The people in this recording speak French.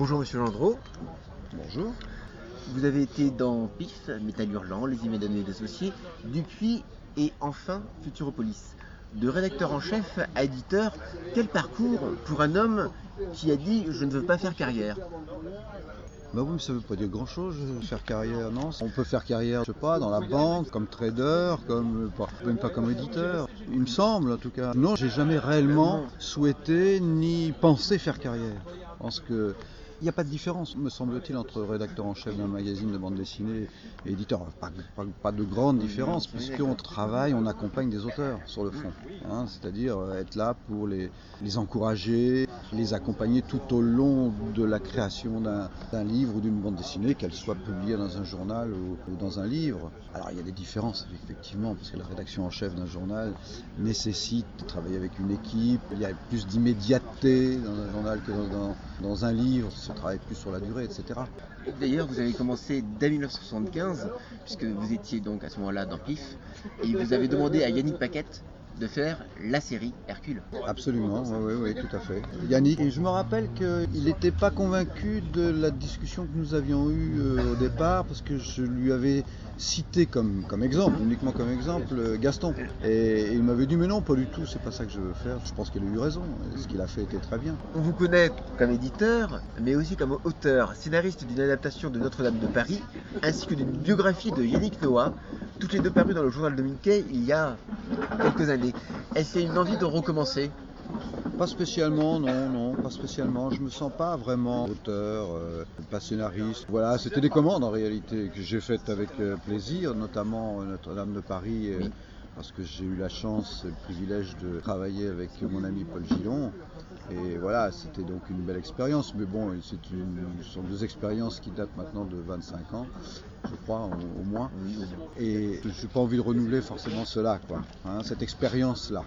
Bonjour Monsieur Gendreau. Bonjour. Vous avez été dans PIF, Métal Hurlant, Les Imédonnées et Associés, depuis et enfin Futuropolis. De rédacteur en chef à éditeur, quel parcours pour un homme qui a dit je ne veux pas faire carrière bah oui, ça veut pas dire grand chose, faire carrière, non. On peut faire carrière, je sais pas, dans la banque, comme trader, comme, même pas comme éditeur. Il me semble, en tout cas. Non, j'ai jamais réellement souhaité ni pensé faire carrière. Je pense que il n'y a pas de différence, me semble-t-il, entre rédacteur en chef d'un magazine de bande dessinée et éditeur. Pas, de grande différence, puisqu'on travaille, on accompagne des auteurs sur le fond. Hein. C'est-à-dire être là pour les, encourager, les accompagner tout au long de la création d'un livre ou d'une bande dessinée, qu'elle soit publiée dans un journal ou, dans un livre. Alors il y a des différences, effectivement, parce que la rédaction en chef d'un journal nécessite de travailler avec une équipe, il y a plus d'immédiateté dans un journal que dans un livre on travaille plus sur la durée, etc. D'ailleurs, vous avez commencé dès 1975, puisque vous étiez donc à ce moment-là dans PIF, et vous avez demandé à Yannick Paquette de faire la série Hercule. Absolument, oui, oui, tout à fait. Yannick, et je me rappelle qu'il n'était pas convaincu de la discussion que nous avions eue euh, au départ, parce que je lui avais cité comme, comme exemple, uniquement comme exemple, euh, Gaston. Et, il m'avait dit, mais non, pas du tout, c'est pas ça que je veux faire. Je pense qu'il a eu raison, ce qu'il a fait était très bien. On vous connaît comme éditeur, mais aussi comme auteur, scénariste d'une adaptation de Notre-Dame de Paris, ainsi que d'une biographie de Yannick Noah, toutes les deux parues dans le journal de Mickey il y a quelques années. Est-ce qu'il y a une envie de recommencer? Pas spécialement, non, non, pas spécialement. Je me sens pas vraiment auteur, euh, pas scénariste. Voilà, c'était des commandes en réalité que j'ai faites avec euh, plaisir, notamment Notre-Dame de Paris. Euh, parce que j'ai eu la chance et le privilège de travailler avec mon ami Paul Gillon. Et voilà, c'était donc une belle expérience. Mais bon, une, ce sont deux expériences qui datent maintenant de 25 ans, je crois, au, moins. Et je n'ai pas envie de renouveler forcément cela, quoi, hein, cette expérience-là.